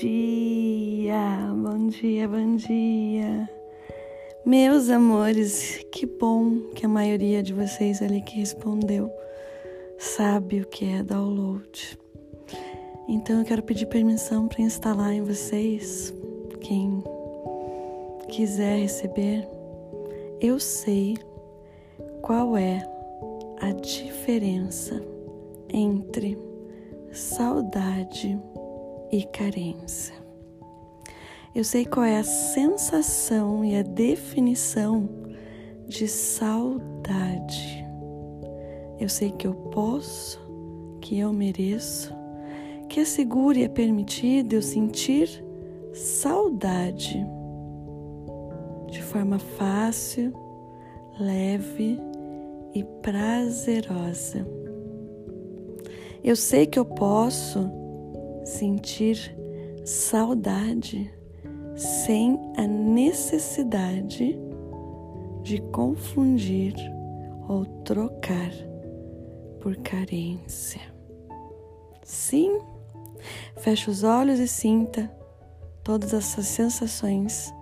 dia, bom dia, bom dia. Meus amores, que bom que a maioria de vocês ali que respondeu sabe o que é download. Então eu quero pedir permissão para instalar em vocês, quem quiser receber. Eu sei qual é a diferença entre saudade e carência. Eu sei qual é a sensação e a definição de saudade. Eu sei que eu posso, que eu mereço, que é seguro e é permitido eu sentir saudade de forma fácil, leve e prazerosa. Eu sei que eu posso sentir saudade sem a necessidade de confundir ou trocar por carência. Sim, feche os olhos e sinta todas essas sensações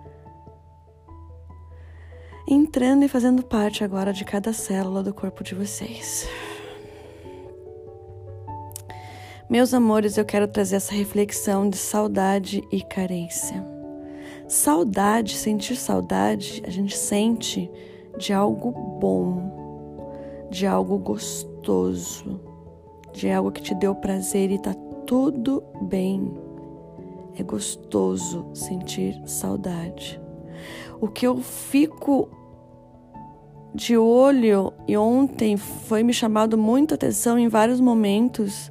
entrando e fazendo parte agora de cada célula do corpo de vocês. Meus amores, eu quero trazer essa reflexão de saudade e carência. Saudade, sentir saudade, a gente sente de algo bom, de algo gostoso, de algo que te deu prazer e tá tudo bem. É gostoso sentir saudade. O que eu fico de olho e ontem foi me chamado muita atenção em vários momentos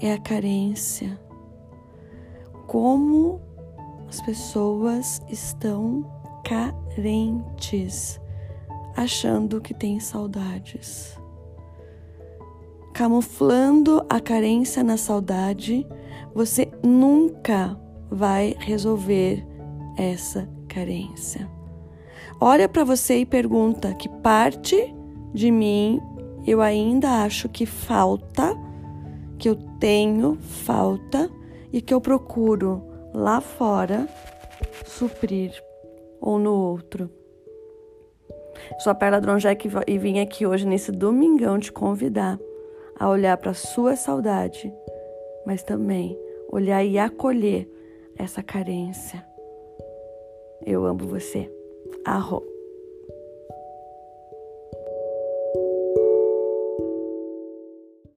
é a carência. Como as pessoas estão carentes, achando que têm saudades. Camuflando a carência na saudade, você nunca vai resolver essa carência. Olha para você e pergunta que parte de mim eu ainda acho que falta que eu tenho falta e que eu procuro lá fora suprir ou no outro. Sou a Perla Dronjek e vim aqui hoje nesse domingão te convidar a olhar para sua saudade, mas também olhar e acolher essa carência. Eu amo você. Arro.